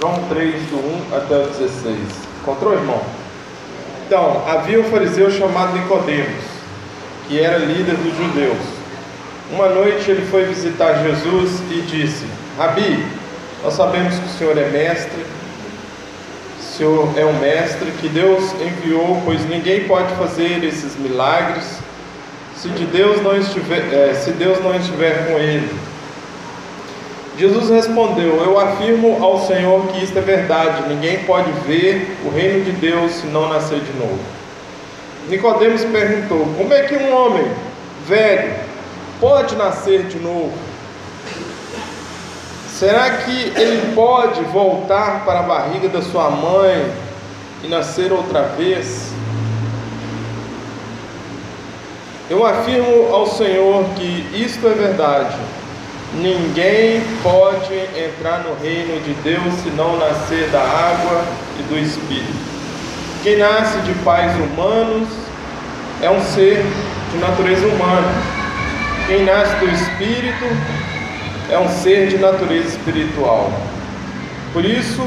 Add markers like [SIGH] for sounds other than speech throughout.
João 3, do 1 até o 16. Encontrou, irmão? Então, havia um fariseu chamado Nicodemos, que era líder dos judeus. Uma noite ele foi visitar Jesus e disse: Rabi, nós sabemos que o Senhor é mestre, o Senhor é um mestre que Deus enviou, pois ninguém pode fazer esses milagres se de Deus não estiver, é, se Deus não estiver com ele. Jesus respondeu: Eu afirmo ao Senhor que isto é verdade. Ninguém pode ver o reino de Deus se não nascer de novo. Nicodemos perguntou: Como é que um homem velho pode nascer de novo? Será que ele pode voltar para a barriga da sua mãe e nascer outra vez? Eu afirmo ao Senhor que isto é verdade. Ninguém pode entrar no reino de Deus se não nascer da água e do Espírito. Quem nasce de pais humanos é um ser de natureza humana. Quem nasce do Espírito é um ser de natureza espiritual. Por isso,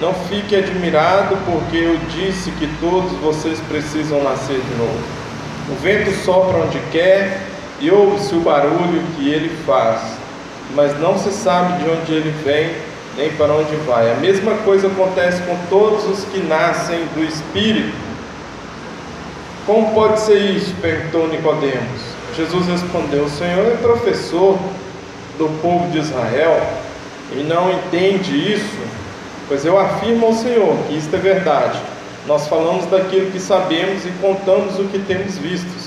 não fique admirado, porque eu disse que todos vocês precisam nascer de novo. O vento sopra onde quer e ouve-se o barulho que ele faz, mas não se sabe de onde ele vem nem para onde vai. A mesma coisa acontece com todos os que nascem do Espírito. Como pode ser isso? perguntou Nicodemos. Jesus respondeu: O Senhor é professor do povo de Israel e não entende isso? Pois eu afirmo ao Senhor que isto é verdade. Nós falamos daquilo que sabemos e contamos o que temos vistos.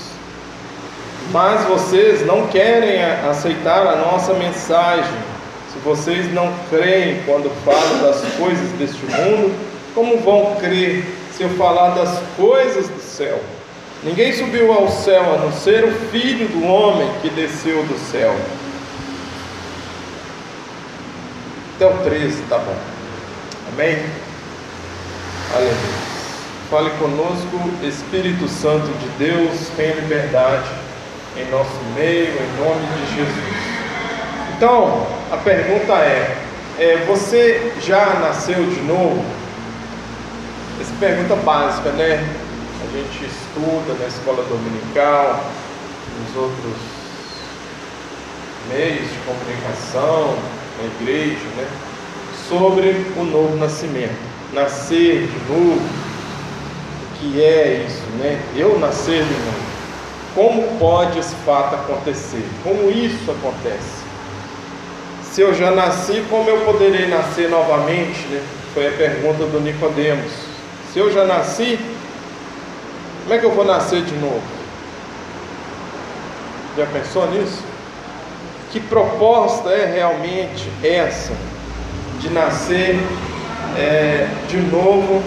Mas vocês não querem aceitar a nossa mensagem. Se vocês não creem quando falo das coisas deste mundo, como vão crer se eu falar das coisas do céu? Ninguém subiu ao céu a não ser o Filho do homem que desceu do céu. Até o 13, tá bom. Amém? Aleluia. Fale conosco, Espírito Santo de Deus, tenha liberdade em nosso meio, em nome de Jesus. Então, a pergunta é, é você já nasceu de novo? Essa pergunta básica, né? A gente estuda na escola dominical, nos outros meios de comunicação, na igreja, né? Sobre o novo nascimento, nascer de novo que é isso, né? Eu nascer de novo. Como pode esse fato acontecer? Como isso acontece? Se eu já nasci, como eu poderei nascer novamente? Né? Foi a pergunta do Nicodemos. Se eu já nasci, como é que eu vou nascer de novo? Já pensou nisso? Que proposta é realmente essa de nascer é, de novo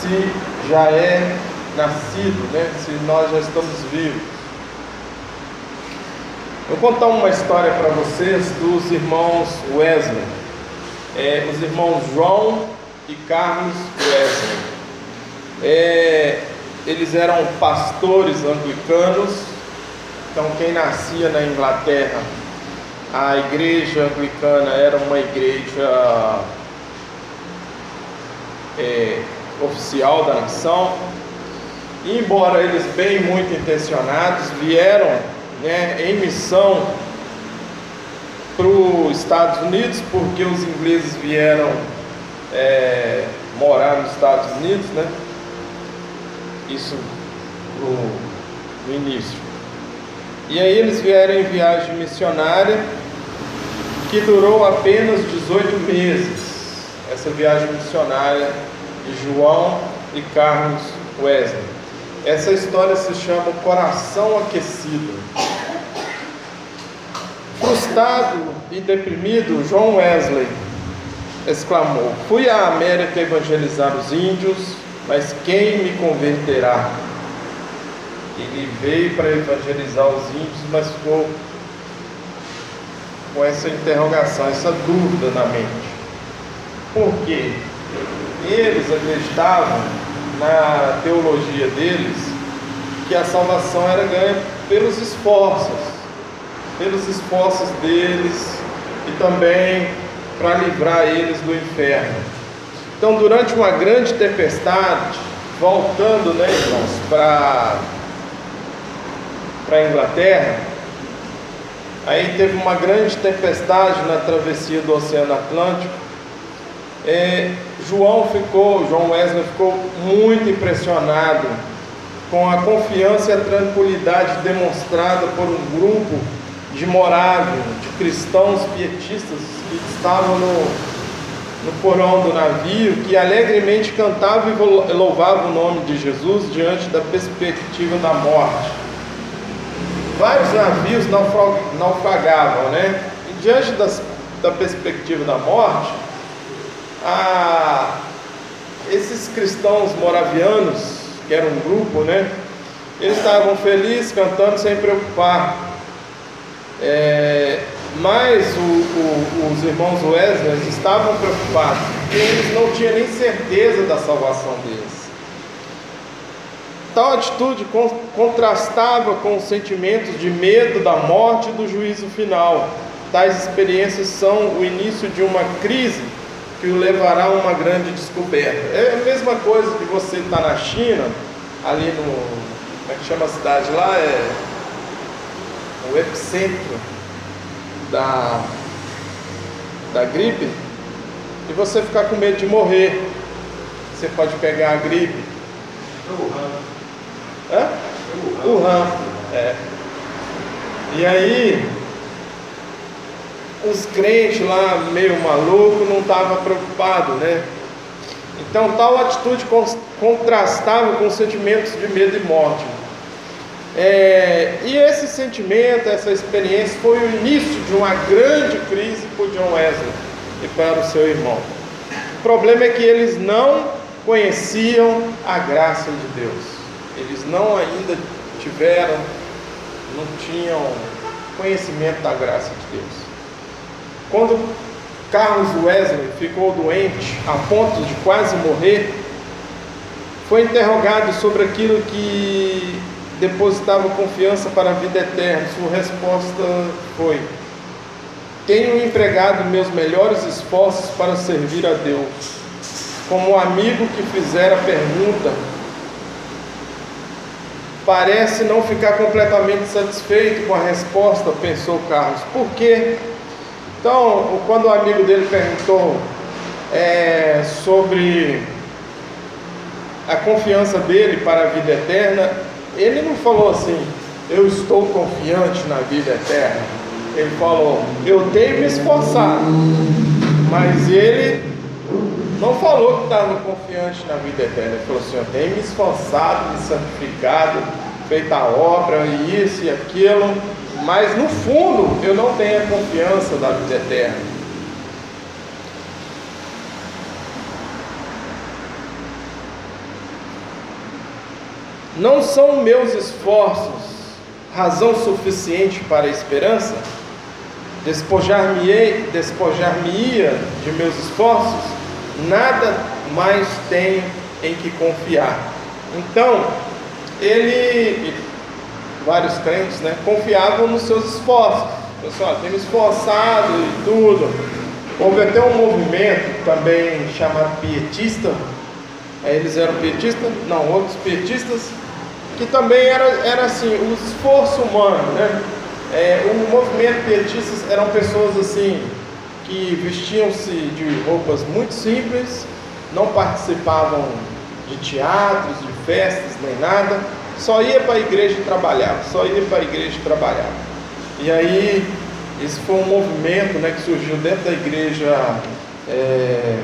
se já é nascido, né? se nós já estamos vivos. Vou contar uma história para vocês dos irmãos Wesley. É, os irmãos João e Carlos Wesley. É, eles eram pastores anglicanos. Então, quem nascia na Inglaterra, a igreja anglicana era uma igreja é, oficial da nação. Embora eles, bem muito intencionados, vieram né, em missão para os Estados Unidos, porque os ingleses vieram é, morar nos Estados Unidos, né? Isso no, no início. E aí eles vieram em viagem missionária que durou apenas 18 meses. Essa viagem missionária de João e Carlos Wesley. Essa história se chama Coração Aquecido. Frustrado e deprimido, João Wesley exclamou: Fui à América evangelizar os índios, mas quem me converterá? Ele veio para evangelizar os índios, mas ficou com essa interrogação, essa dúvida na mente. Por quê? eles acreditavam na teologia deles que a salvação era ganha pelos esforços, pelos esforços deles e também para livrar eles do inferno. Então, durante uma grande tempestade, voltando, né, irmãos, para para a Inglaterra, aí teve uma grande tempestade na travessia do Oceano Atlântico. É, João ficou, João Wesley ficou muito impressionado com a confiança e a tranquilidade demonstrada por um grupo de morável, de cristãos pietistas que estavam no, no porão do navio, que alegremente cantavam e louvavam o nome de Jesus diante da perspectiva da morte. Vários navios naufragavam, né? E diante das, da perspectiva da morte, esses cristãos moravianos, que era um grupo, né? Eles estavam felizes, cantando sem preocupar. É, mas o, o, os irmãos Wesley estavam preocupados, porque eles não tinham nem certeza da salvação deles. Tal atitude contrastava com os sentimentos de medo da morte e do juízo final. Tais experiências são o início de uma crise que o levará a uma grande descoberta. É a mesma coisa que você está na China, ali no. Como é que chama a cidade lá? É o epicentro da, da gripe, e você ficar com medo de morrer. Você pode pegar a gripe. Wuhan. Hã? Wuhan. É. E aí, os crentes lá, meio maluco, não estavam preocupados, né? Então, tal atitude contrastava com sentimentos de medo e morte. É, e esse sentimento, essa experiência, foi o início de uma grande crise para John Wesley e para o seu irmão. O problema é que eles não conheciam a graça de Deus. Eles não ainda tiveram, não tinham conhecimento da graça de Deus. Quando Carlos Wesley ficou doente a ponto de quase morrer, foi interrogado sobre aquilo que depositava confiança para a vida eterna. Sua resposta foi: Tenho empregado meus melhores esforços para servir a Deus. Como o amigo que fizer a pergunta, parece não ficar completamente satisfeito com a resposta, pensou Carlos. Por quê? Então, quando o amigo dele perguntou é, sobre a confiança dele para a vida eterna, ele não falou assim, eu estou confiante na vida eterna. Ele falou, eu tenho me esforçado. Mas ele não falou que estava confiante na vida eterna. Ele falou assim, eu tenho me esforçado, me santificado, feito a obra, e isso e aquilo. Mas no fundo eu não tenho a confiança da vida eterna. Não são meus esforços razão suficiente para a esperança? Despojar-me-ia despojar de meus esforços? Nada mais tenho em que confiar. Então, ele, vários crentes, né, confiavam nos seus esforços. Pessoal, tem me esforçado e tudo. Houve até um movimento também chamado pietista. Eles eram pietistas? Não, outros pietistas que também era, era assim, o esforço humano, né? É, o movimento pietistas eram pessoas assim que vestiam-se de roupas muito simples, não participavam de teatros, de festas, nem nada, só ia para a igreja trabalhava, só ia para a igreja trabalhava. E aí, esse foi um movimento né, que surgiu dentro da igreja, é,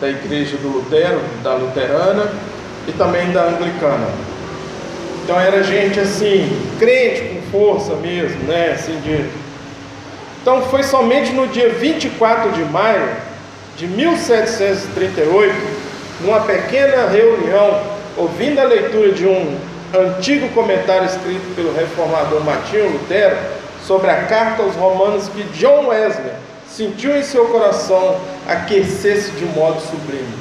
da igreja do Lutero, da luterana, e também da anglicana. Então era gente assim, crente com força mesmo, né? Assim de... Então foi somente no dia 24 de maio de 1738, numa pequena reunião, ouvindo a leitura de um antigo comentário escrito pelo reformador Martinho Lutero sobre a carta aos Romanos, que John Wesley sentiu em seu coração aquecer-se de modo sublime.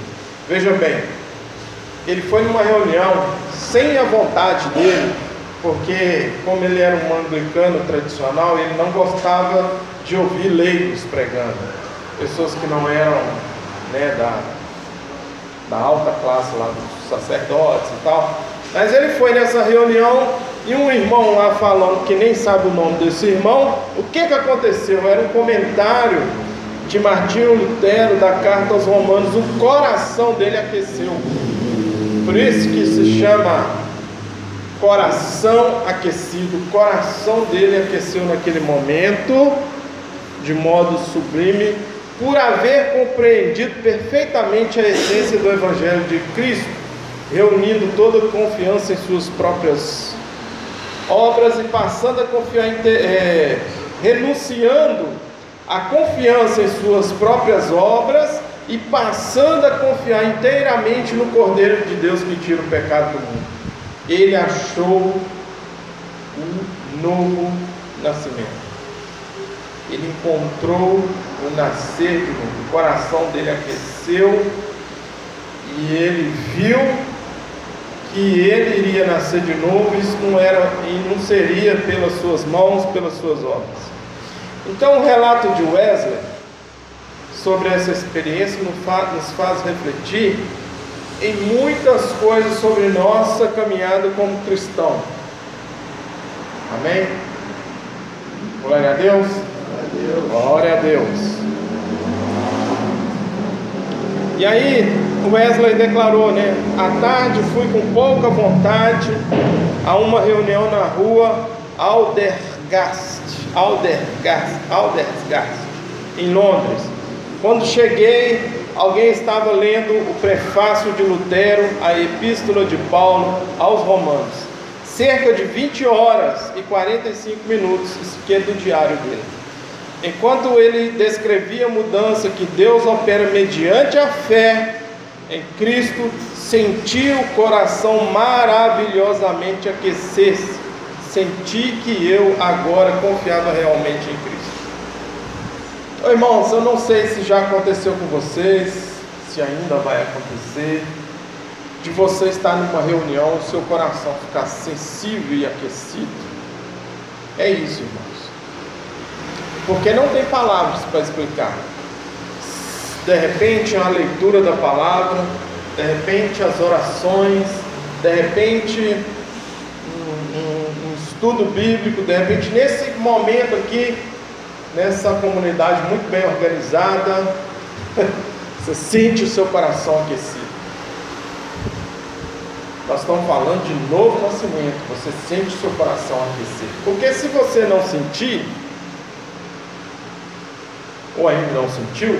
Veja bem, ele foi numa reunião sem a vontade dele, porque como ele era um anglicano tradicional, ele não gostava de ouvir leigos pregando, pessoas que não eram né, da, da alta classe lá dos sacerdotes e tal. Mas ele foi nessa reunião e um irmão lá falando que nem sabe o nome desse irmão, o que, que aconteceu? Era um comentário de Martinho Lutero da carta aos Romanos, o coração dele aqueceu. Por isso que se chama coração aquecido. O coração dele aqueceu naquele momento, de modo sublime, por haver compreendido perfeitamente a essência do Evangelho de Cristo, reunindo toda confiança em suas próprias obras e passando a confiar em ter, é, renunciando a confiança em suas próprias obras e passando a confiar inteiramente no Cordeiro de Deus que tira o pecado do mundo. Ele achou um novo nascimento. Ele encontrou o nascer. O coração dele aqueceu e ele viu que ele iria nascer de novo, isso não era e não seria pelas suas mãos, pelas suas obras. Então o relato de Wesley sobre essa experiência nos faz refletir em muitas coisas sobre nossa caminhada como cristão. Amém? Glória a Deus. Glória a Deus. E aí, Wesley declarou, né? À tarde fui com pouca vontade a uma reunião na rua Aldergast, Aldergast, Aldergast, em Londres. Quando cheguei, alguém estava lendo o prefácio de Lutero à Epístola de Paulo aos Romanos. Cerca de 20 horas e 45 minutos, isso é do diário dele. Enquanto ele descrevia a mudança que Deus opera mediante a fé em Cristo, senti o coração maravilhosamente aquecer-se. Senti que eu agora confiava realmente em Cristo. Oh, irmãos, eu não sei se já aconteceu com vocês, se ainda vai acontecer, de você estar numa reunião, o seu coração ficar sensível e aquecido. É isso, irmão porque não tem palavras para explicar. De repente, a leitura da palavra, de repente, as orações, de repente, um, um, um estudo bíblico, de repente, nesse momento aqui, nessa comunidade muito bem organizada, [LAUGHS] você sente o seu coração aquecido. Nós estamos falando de novo nascimento, você sente o seu coração aquecido. Porque se você não sentir, ou ainda não sentiu?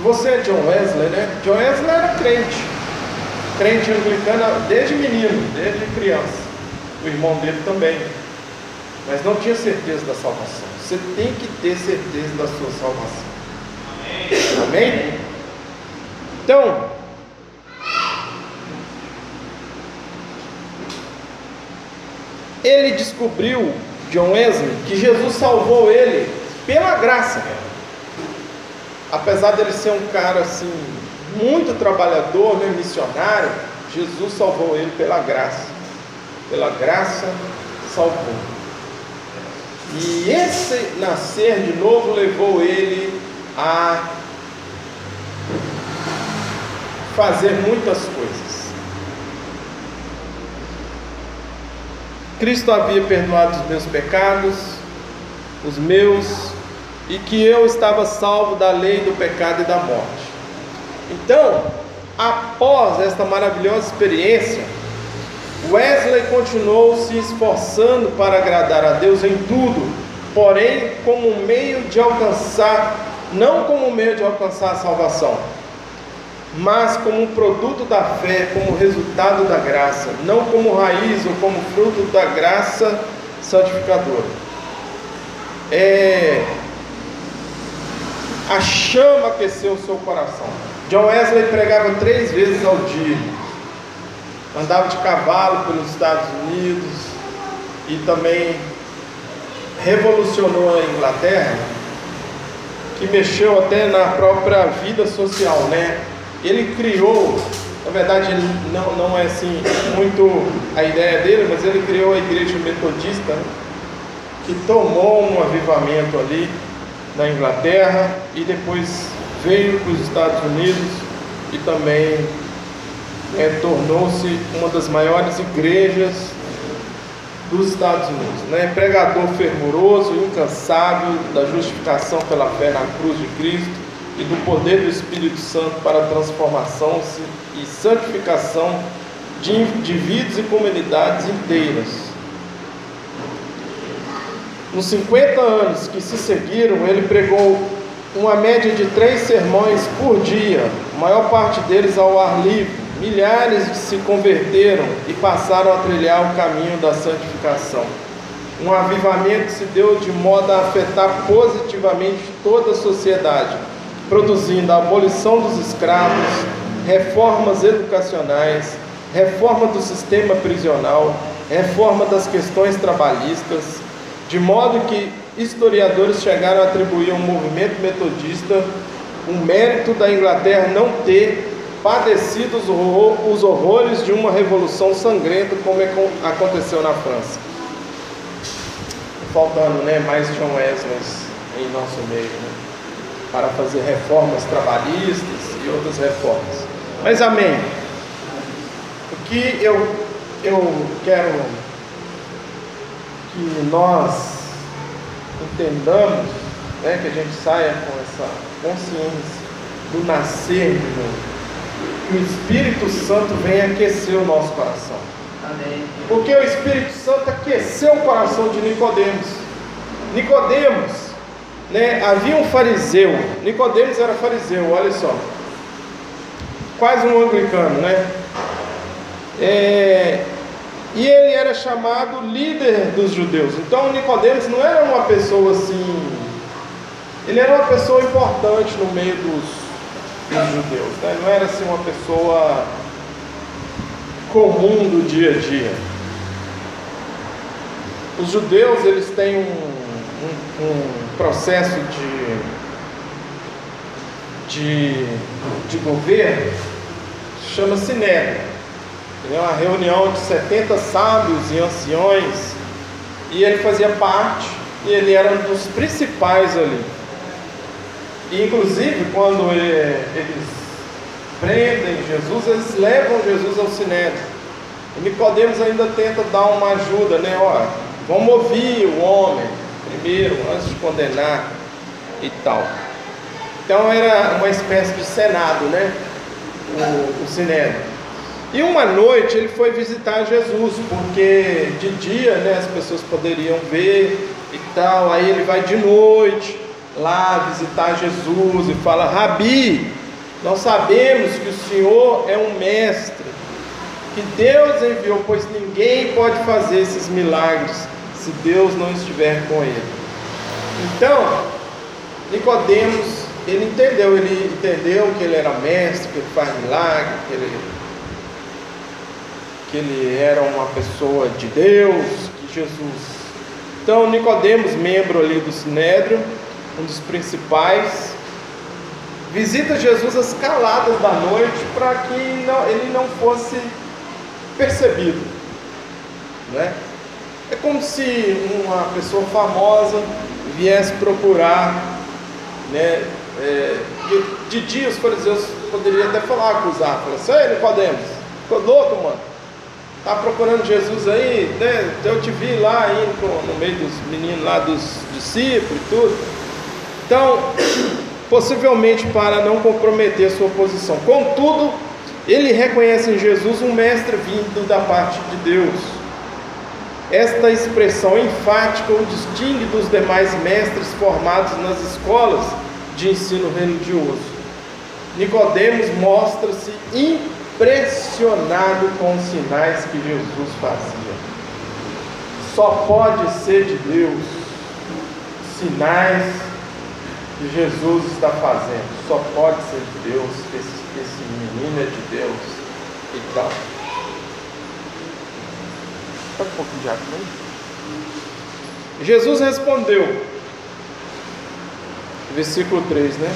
Se você é John Wesley, né? John Wesley era crente, crente anglicano desde menino, desde criança. O irmão dele também, mas não tinha certeza da salvação. Você tem que ter certeza da sua salvação. Amém? Amém? Então, ele descobriu, John Wesley, que Jesus salvou ele pela graça. Apesar dele ser um cara assim, muito trabalhador, né, missionário, Jesus salvou ele pela graça. Pela graça salvou. E esse nascer de novo levou ele a fazer muitas coisas. Cristo havia perdoado os meus pecados, os meus e que eu estava salvo da lei do pecado e da morte. Então, após esta maravilhosa experiência, Wesley continuou se esforçando para agradar a Deus em tudo, porém como meio de alcançar, não como meio de alcançar a salvação, mas como produto da fé, como resultado da graça, não como raiz ou como fruto da graça santificadora. É, a chama aqueceu o seu coração. John Wesley pregava três vezes ao dia. Andava de cavalo pelos Estados Unidos e também revolucionou a Inglaterra, que mexeu até na própria vida social, né? Ele criou, na verdade não, não é assim muito a ideia dele, mas ele criou a igreja metodista, que tomou um avivamento ali na Inglaterra e depois veio para os Estados Unidos e também é, tornou-se uma das maiores igrejas dos Estados Unidos. Né? Pregador fervoroso, incansável da justificação pela fé na cruz de Cristo e do poder do Espírito Santo para a transformação e santificação de indivíduos e comunidades inteiras. Nos 50 anos que se seguiram, ele pregou uma média de três sermões por dia, a maior parte deles ao ar livre. Milhares se converteram e passaram a trilhar o caminho da santificação. Um avivamento se deu de modo a afetar positivamente toda a sociedade, produzindo a abolição dos escravos, reformas educacionais, reforma do sistema prisional, reforma das questões trabalhistas, de modo que historiadores chegaram a atribuir ao movimento metodista o mérito da Inglaterra não ter padecido os horrores de uma revolução sangrenta como é aconteceu na França. Faltando né, mais John Wesley em nosso meio, né, para fazer reformas trabalhistas e outras reformas. Mas amém que eu, eu quero que nós entendamos, né, que a gente saia com essa consciência do nascer de novo. Que o Espírito Santo venha aquecer o nosso coração. Amém. Porque o Espírito Santo aqueceu o coração de Nicodemos. Nicodemos, né, havia um fariseu. Nicodemos era fariseu, olha só. Quase um anglicano, né? É, e ele era chamado líder dos judeus. Então Nicodemos não era uma pessoa assim. Ele era uma pessoa importante no meio dos, dos judeus. Né? Não era assim uma pessoa comum do dia a dia. Os judeus eles têm um, um, um processo de, de, de governo chama Sinédrio é uma reunião de 70 sábios e anciões, e ele fazia parte, e ele era um dos principais ali. E, inclusive, quando eles prendem Jesus, eles levam Jesus ao sinédrio. E Nicodemos ainda tenta dar uma ajuda, né? Ó, vamos ouvir o homem primeiro, antes de condenar e tal. Então era uma espécie de senado, né? O, o sinédrio. E uma noite ele foi visitar Jesus, porque de dia né, as pessoas poderiam ver e tal. Aí ele vai de noite lá visitar Jesus e fala: Rabi, nós sabemos que o Senhor é um mestre, que Deus enviou, pois ninguém pode fazer esses milagres se Deus não estiver com ele. Então, Nicodemos, ele entendeu, ele entendeu que ele era mestre, que ele faz milagre, que ele que ele era uma pessoa de Deus, que Jesus. Então Nicodemos, membro ali do Sinédrio, um dos principais, visita Jesus às caladas da noite para que não, ele não fosse percebido. Né? É como se uma pessoa famosa viesse procurar, né? É, de, dia os fariseus poderiam até falar, acusar, falar assim, ei Nicodemos, ficou louco, mano? Está procurando Jesus aí, né? Eu te vi lá indo no meio dos meninos lá dos discípulos e tudo. Então, [COUGHS] possivelmente para não comprometer sua posição. Contudo, ele reconhece em Jesus um mestre vindo da parte de Deus. Esta expressão enfática o distingue dos demais mestres formados nas escolas de ensino religioso. Nicodemos mostra-se impressionado com os sinais que Jesus fazia. Só pode ser de Deus sinais que Jesus está fazendo. Só pode ser de Deus esse, esse menino é de Deus e tal. Pega um pouquinho de água. Jesus respondeu, versículo 3, né?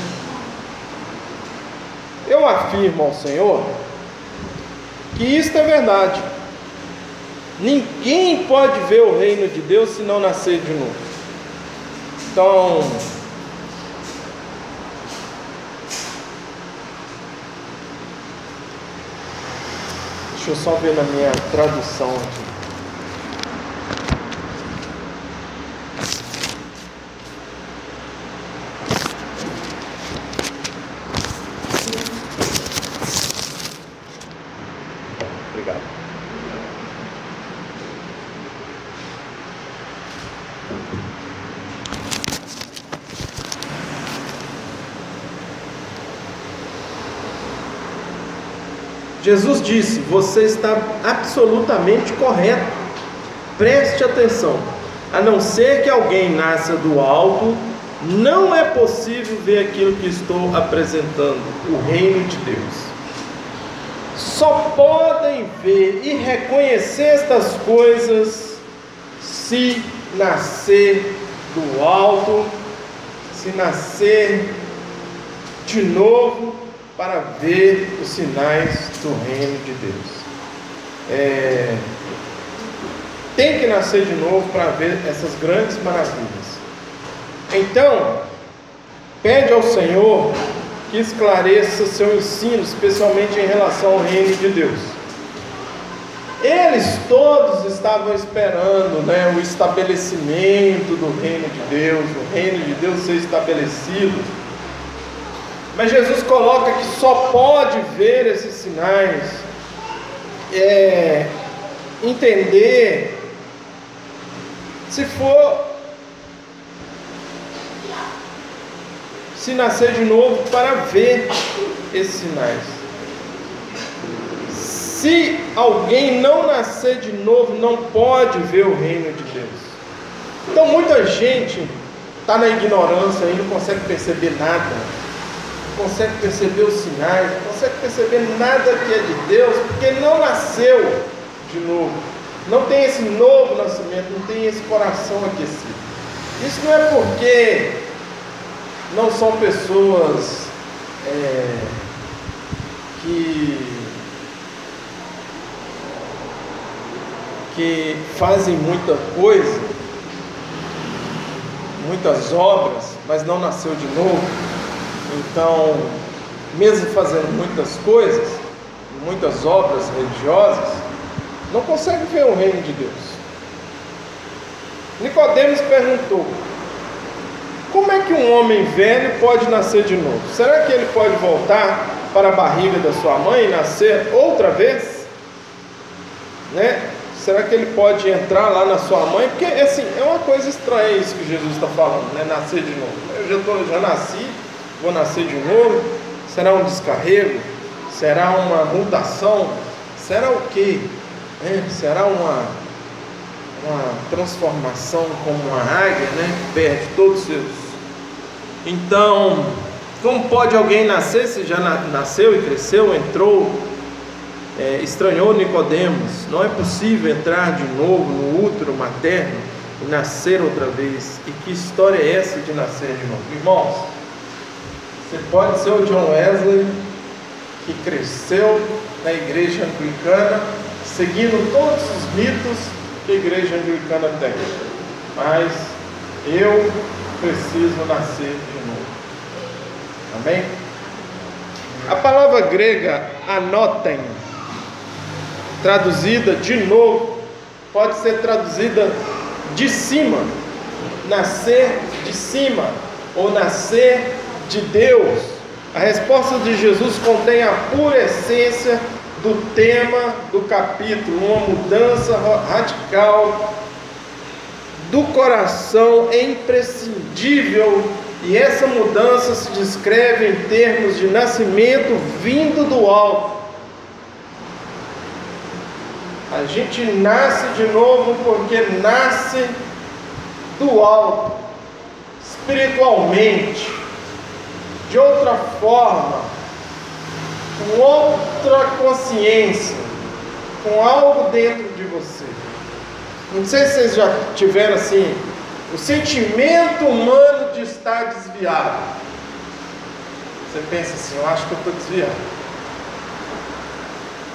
Eu afirmo ao Senhor que isto é verdade. Ninguém pode ver o reino de Deus se não nascer de novo. Então, deixa eu só ver na minha tradução aqui. Jesus disse: Você está absolutamente correto. Preste atenção. A não ser que alguém nasça do alto, não é possível ver aquilo que estou apresentando o reino de Deus. Só podem ver e reconhecer estas coisas se nascer do alto, se nascer de novo para ver os sinais do reino de Deus. É, tem que nascer de novo para ver essas grandes maravilhas. Então, pede ao Senhor que esclareça seu ensino, especialmente em relação ao reino de Deus. Eles todos estavam esperando né, o estabelecimento do reino de Deus, o reino de Deus ser estabelecido mas Jesus coloca que só pode ver esses sinais, é, entender, se for se nascer de novo para ver esses sinais. Se alguém não nascer de novo, não pode ver o reino de Deus. Então muita gente está na ignorância e não consegue perceber nada consegue perceber os sinais, não consegue perceber nada que é de Deus, porque não nasceu de novo. Não tem esse novo nascimento, não tem esse coração aquecido. Isso não é porque não são pessoas é, que, que fazem muita coisa, muitas obras, mas não nasceu de novo. Então, mesmo fazendo muitas coisas, muitas obras religiosas, não consegue ver o reino de Deus. Nicodemos perguntou: Como é que um homem velho pode nascer de novo? Será que ele pode voltar para a barriga da sua mãe e nascer outra vez? Né? Será que ele pode entrar lá na sua mãe? Porque assim, é uma coisa estranha isso que Jesus está falando, né? Nascer de novo. Eu já, tô, já nasci, vou nascer de novo? Será um descarrego? Será uma mutação? Será o quê? É, será uma, uma transformação como uma águia, né? Perde todos os seus. Então, como pode alguém nascer se já nasceu e cresceu, entrou, é, estranhou Nicodemos? Não é possível entrar de novo no útero materno e nascer outra vez. E que história é essa de nascer de novo? Irmãos, você pode ser o John Wesley, que cresceu na igreja anglicana, seguindo todos os mitos que a igreja anglicana tem. Mas eu preciso nascer de novo. Amém? A palavra grega anotem, traduzida de novo, pode ser traduzida de cima, nascer de cima, ou nascer de Deus, a resposta de Jesus contém a pura essência do tema do capítulo, uma mudança radical do coração é imprescindível e essa mudança se descreve em termos de nascimento vindo do alto. A gente nasce de novo porque nasce do alto, espiritualmente de outra forma, com outra consciência, com algo dentro de você. Não sei se vocês já tiveram assim, o sentimento humano de estar desviado. Você pensa assim, eu acho que eu estou desviado.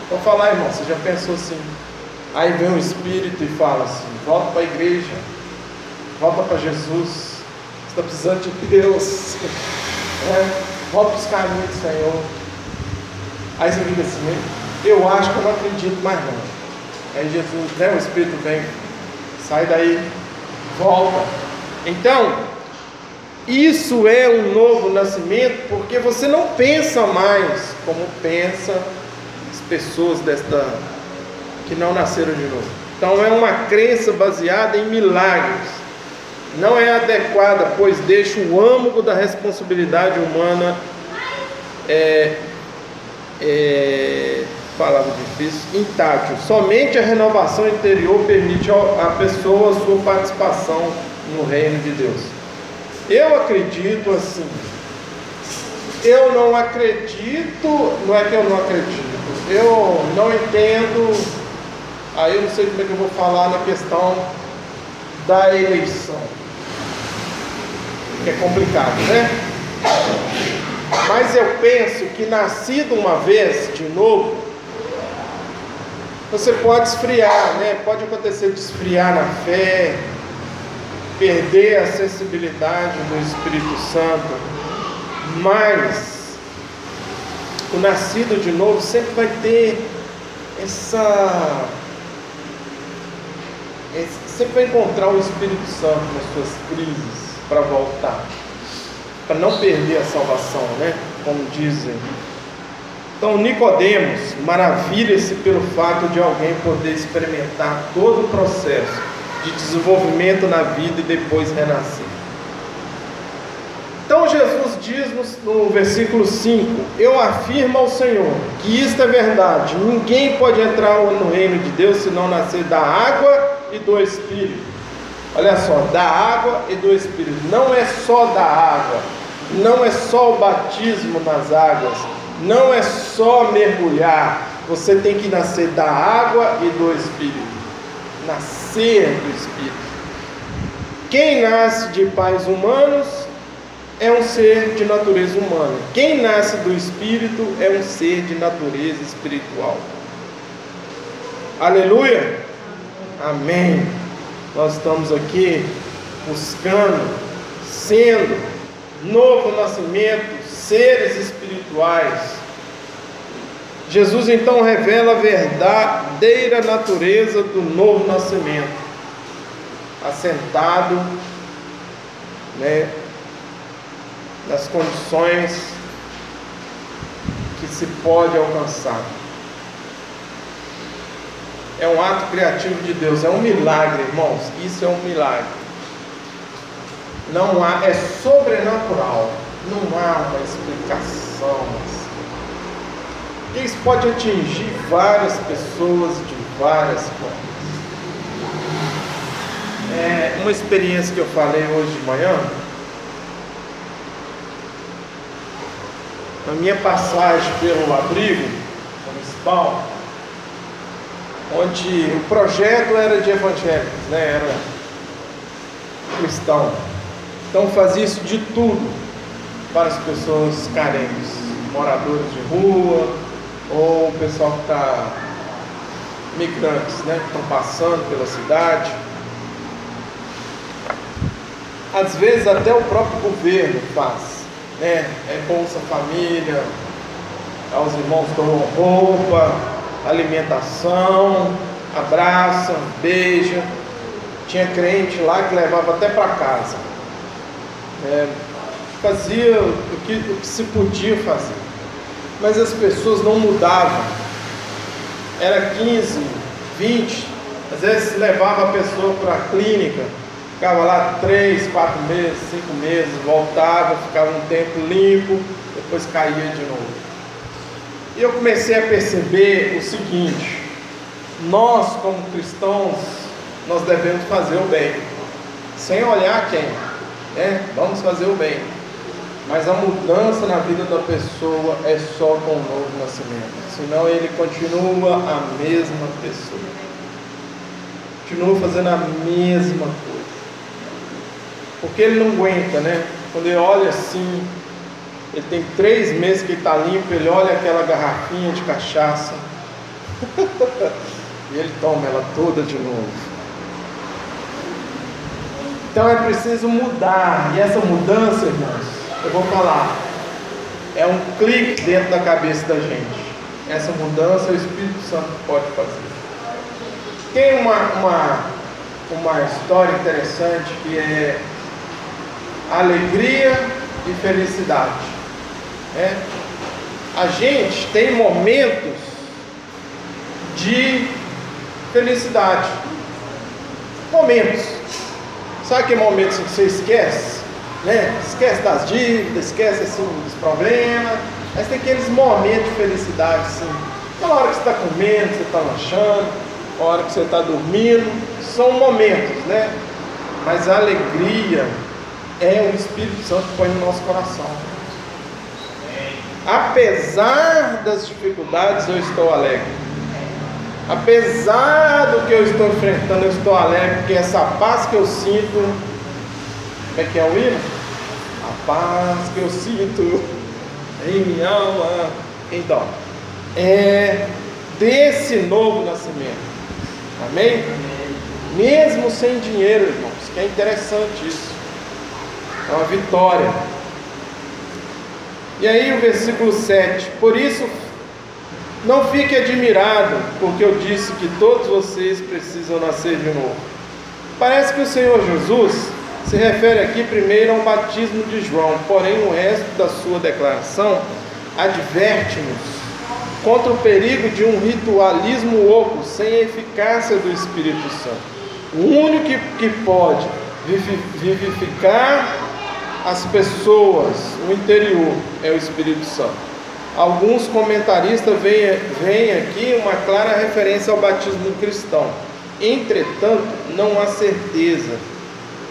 Vou falar, irmão, você já pensou assim, Aí vem o Espírito e fala assim: volta para a igreja, volta para Jesus, você está precisando de Deus, [LAUGHS] é, volta os caminhos do Senhor. Aí você fica assim: eu acho que eu não acredito mais não. Aí Jesus, né, o Espírito vem, sai daí, volta. Então, isso é um novo nascimento porque você não pensa mais como pensa as pessoas desta que não nasceram de novo. Então é uma crença baseada em milagres. Não é adequada, pois deixa o âmago da responsabilidade humana é, é, palavra difícil, intátil. Somente a renovação interior permite à pessoa sua participação no reino de Deus. Eu acredito assim. Eu não acredito, não é que eu não acredito, eu não entendo, aí eu não sei como é que eu vou falar na questão da eleição. É complicado, né? Mas eu penso que nascido uma vez de novo, você pode esfriar, né? Pode acontecer de esfriar na fé, perder a sensibilidade do Espírito Santo, mas o nascido de novo sempre vai ter essa. Sempre vai encontrar o Espírito Santo nas suas crises para voltar, para não perder a salvação, né? Como dizem então Nicodemos maravilha-se pelo fato de alguém poder experimentar todo o processo de desenvolvimento na vida e depois renascer. Então Jesus diz no, no, versículo 5: Eu afirmo ao Senhor que isto é verdade. Ninguém pode entrar no reino de Deus se não nascer da água e do Espírito. Olha só, da água e do Espírito. Não é só da água, não é só o batismo nas águas, não é só mergulhar, você tem que nascer da água e do Espírito. Nascer do Espírito. Quem nasce de pais humanos é um ser de natureza humana. Quem nasce do Espírito é um ser de natureza espiritual. Aleluia! Amém. Nós estamos aqui buscando, sendo novo nascimento, seres espirituais. Jesus então revela a verdadeira natureza do novo nascimento, assentado né, nas condições que se pode alcançar. É um ato criativo de Deus, é um milagre, irmãos. Isso é um milagre. Não há, é sobrenatural não há uma explicação. Isso pode atingir várias pessoas de várias formas. É uma experiência que eu falei hoje de manhã. Na minha passagem pelo abrigo municipal, onde o projeto era de evangélicos, né? era cristão. Então fazia isso de tudo para as pessoas carentes, moradores de rua ou o pessoal que está migrantes, né, que estão passando pela cidade. Às vezes até o próprio governo faz, né? É Bolsa Família, os irmãos dão roupa, alimentação, abraça, beija. Tinha crente lá que levava até para casa. É, fazia o que, o que se podia fazer. Mas as pessoas não mudavam. Era 15, 20, às vezes levava a pessoa para a clínica, ficava lá 3, 4 meses, 5 meses, voltava, ficava um tempo limpo, depois caía de novo. E eu comecei a perceber o seguinte: nós, como cristãos, nós devemos fazer o bem, sem olhar quem, né? Vamos fazer o bem. Mas a mudança na vida da pessoa é só com o novo nascimento. Senão ele continua a mesma pessoa. Continua fazendo a mesma coisa. Porque ele não aguenta, né? Quando ele olha assim, ele tem três meses que está limpo, ele olha aquela garrafinha de cachaça. [LAUGHS] e ele toma ela toda de novo. Então é preciso mudar, e essa mudança, irmãos, eu vou falar, é um clique dentro da cabeça da gente. Essa mudança o Espírito Santo pode fazer. Tem uma, uma, uma história interessante que é alegria e felicidade. É? A gente tem momentos de felicidade. Momentos. Sabe que momentos que você esquece? Né? Esquece das dívidas, esquece assim, dos problemas. Mas tem aqueles momentos de felicidade, assim. Na hora que você está comendo, você está lanchando, na hora que você está dormindo. São momentos, né? Mas a alegria é o Espírito Santo que põe no nosso coração. Apesar das dificuldades, eu estou alegre. Apesar do que eu estou enfrentando, eu estou alegre, porque essa paz que eu sinto, como é que é o hino? A paz que eu sinto em minha alma. Então, é desse novo nascimento. Amém? Mesmo sem dinheiro, irmãos, que é interessante isso. É uma vitória. E aí o versículo 7: Por isso, não fique admirado, porque eu disse que todos vocês precisam nascer de novo. Parece que o Senhor Jesus se refere aqui primeiro ao batismo de João, porém o resto da sua declaração adverte-nos contra o perigo de um ritualismo oco sem eficácia do Espírito Santo. O único que pode vivificar as pessoas, o interior, é o Espírito Santo. Alguns comentaristas veem, veem aqui uma clara referência ao batismo cristão. Entretanto, não há certeza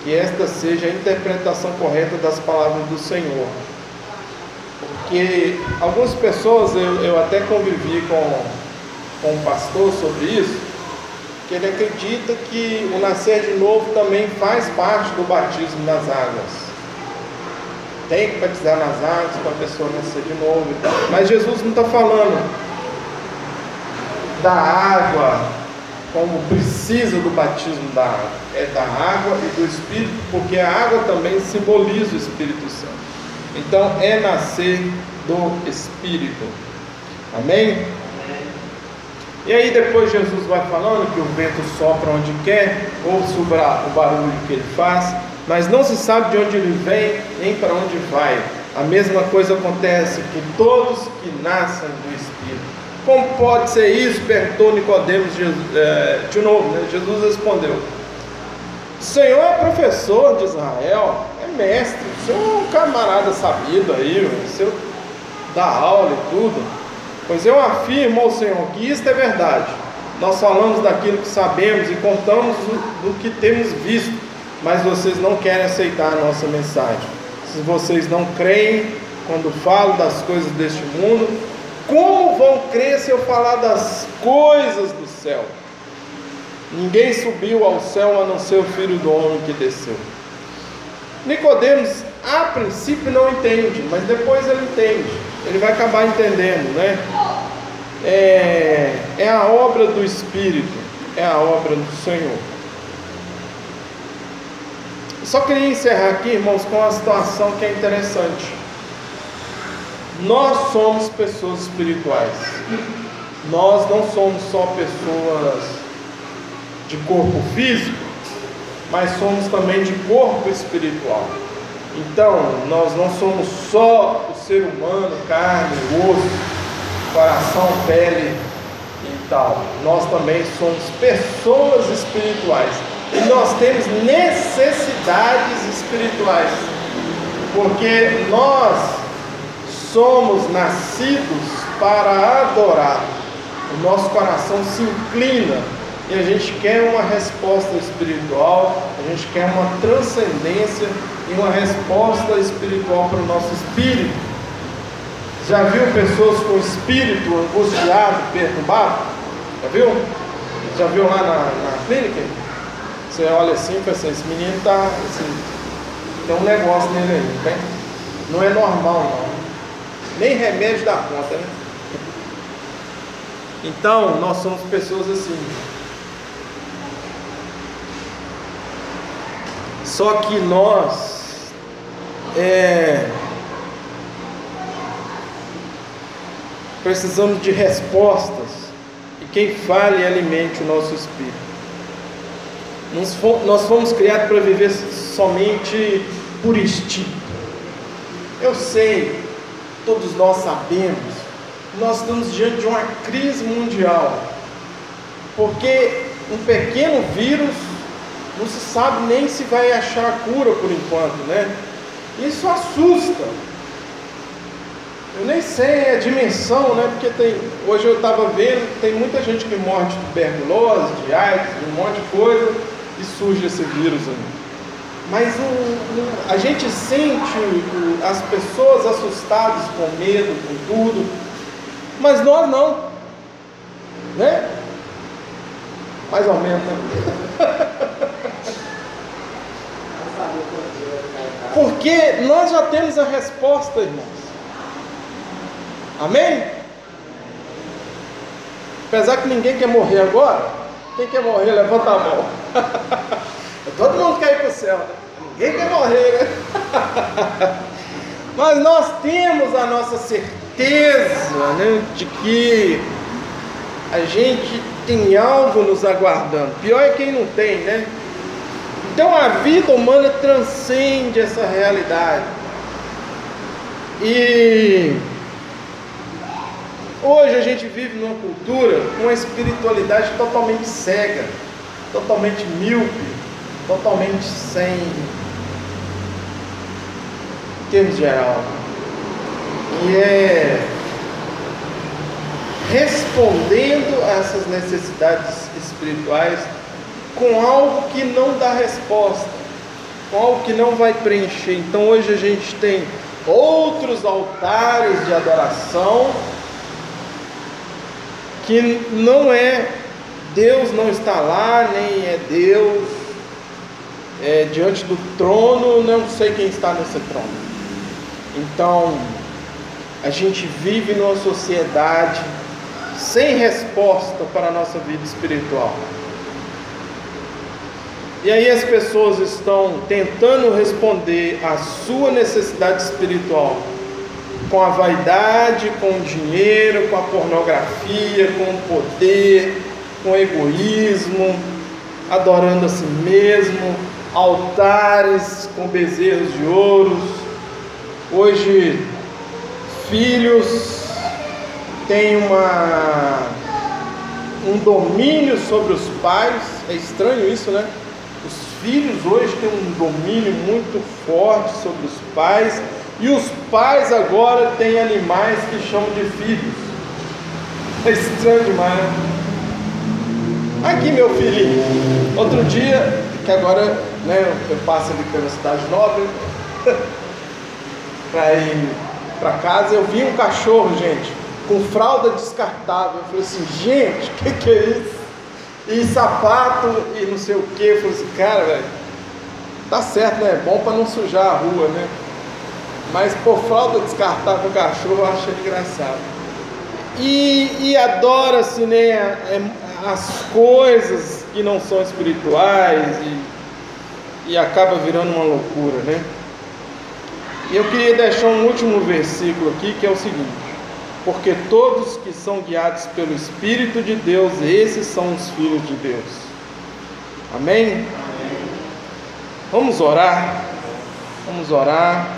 que esta seja a interpretação correta das palavras do Senhor. Porque algumas pessoas, eu, eu até convivi com, com um pastor sobre isso, que ele acredita que o nascer de novo também faz parte do batismo nas águas tem que batizar nas águas para a pessoa nascer de novo. Mas Jesus não está falando da água como precisa do batismo da água. É da água e do Espírito, porque a água também simboliza o Espírito Santo. Então é nascer do Espírito. Amém? E aí depois Jesus vai falando que o vento sopra onde quer, ouve o barulho que ele faz mas não se sabe de onde ele vem nem para onde vai. A mesma coisa acontece com todos que nascem do Espírito. Como pode ser isso? Perguntou Nicodemos é, de novo. Né? Jesus respondeu: O Senhor é professor de Israel, é mestre, o Senhor é um camarada sabido aí, o Senhor dá aula e tudo. Pois eu afirmo ao Senhor que isto é verdade. Nós falamos daquilo que sabemos e contamos do que temos visto mas vocês não querem aceitar a nossa mensagem. Se vocês não creem quando falo das coisas deste mundo, como vão crer se eu falar das coisas do céu? Ninguém subiu ao céu a não ser o filho do homem que desceu. Nicodemos, a princípio não entende, mas depois ele entende. Ele vai acabar entendendo, né? É, é a obra do Espírito, é a obra do Senhor. Só queria encerrar aqui, irmãos, com uma situação que é interessante. Nós somos pessoas espirituais. Nós não somos só pessoas de corpo físico, mas somos também de corpo espiritual. Então, nós não somos só o ser humano, carne, osso, coração, pele e tal. Nós também somos pessoas espirituais e nós temos necessidades espirituais, porque nós somos nascidos para adorar. O nosso coração se inclina e a gente quer uma resposta espiritual, a gente quer uma transcendência e uma resposta espiritual para o nosso espírito. Já viu pessoas com espírito angustiado, perturbado? Já viu? Já viu lá na, na clínica? Você olha assim fala assim, esse menino está assim, tem um negócio nele aí, não? Não é normal não. Nem remédio dá conta, né? Então nós somos pessoas assim. Só que nós é, precisamos de respostas. E quem fale alimente o nosso espírito. Nós fomos criados para viver somente por instinto. Eu sei, todos nós sabemos, nós estamos diante de uma crise mundial, porque um pequeno vírus não se sabe nem se vai achar a cura por enquanto, né? Isso assusta. Eu nem sei a dimensão, né? Porque tem, hoje eu estava vendo, tem muita gente que morre de tuberculose, de AIDS, de um monte de coisa, e surge esse vírus aí. Mas o, o, a gente sente as pessoas assustadas com medo, com tudo, mas nós não, né? Mais ou menos, né? [LAUGHS] Porque nós já temos a resposta, irmãos. Amém? Apesar que ninguém quer morrer agora, quem quer morrer, levanta a mão. [LAUGHS] Todo mundo quer ir para o céu? Ninguém quer morrer, né? [LAUGHS] Mas nós temos a nossa certeza né, de que a gente tem algo nos aguardando. Pior é quem não tem, né? Então a vida humana transcende essa realidade. E hoje a gente vive numa cultura com uma espiritualidade totalmente cega, totalmente míope, totalmente sem termos geral. E é respondendo a essas necessidades espirituais com algo que não dá resposta, com algo que não vai preencher. Então hoje a gente tem outros altares de adoração que não é Deus não está lá, nem é Deus é, diante do trono, não sei quem está nesse trono. Então, a gente vive numa sociedade sem resposta para a nossa vida espiritual. E aí as pessoas estão tentando responder à sua necessidade espiritual com a vaidade, com o dinheiro, com a pornografia, com o poder, com o egoísmo, adorando a si mesmo, altares com bezerros de ouros. Hoje, filhos têm uma, um domínio sobre os pais, é estranho isso, né? Os filhos hoje têm um domínio muito forte sobre os pais, e os pais agora têm animais que chamam de filhos. É estranho demais, né? Aqui, meu filhinho, outro dia, que agora né, eu passo ali pela cidade nobre, [LAUGHS] para ir para casa, eu vi um cachorro, gente, com fralda descartável. Eu falei assim, gente, o [LAUGHS] que, que é isso? e sapato e não sei o que. Eu falei assim, cara, velho, tá certo, né? É bom para não sujar a rua, né? Mas por fralda descartável o cachorro eu achei engraçado. E, e adora-se né, é, as coisas que não são espirituais e, e acaba virando uma loucura, né? E eu queria deixar um último versículo aqui que é o seguinte porque todos que são guiados pelo Espírito de Deus, esses são os filhos de Deus. Amém? Amém. Vamos orar. Vamos orar.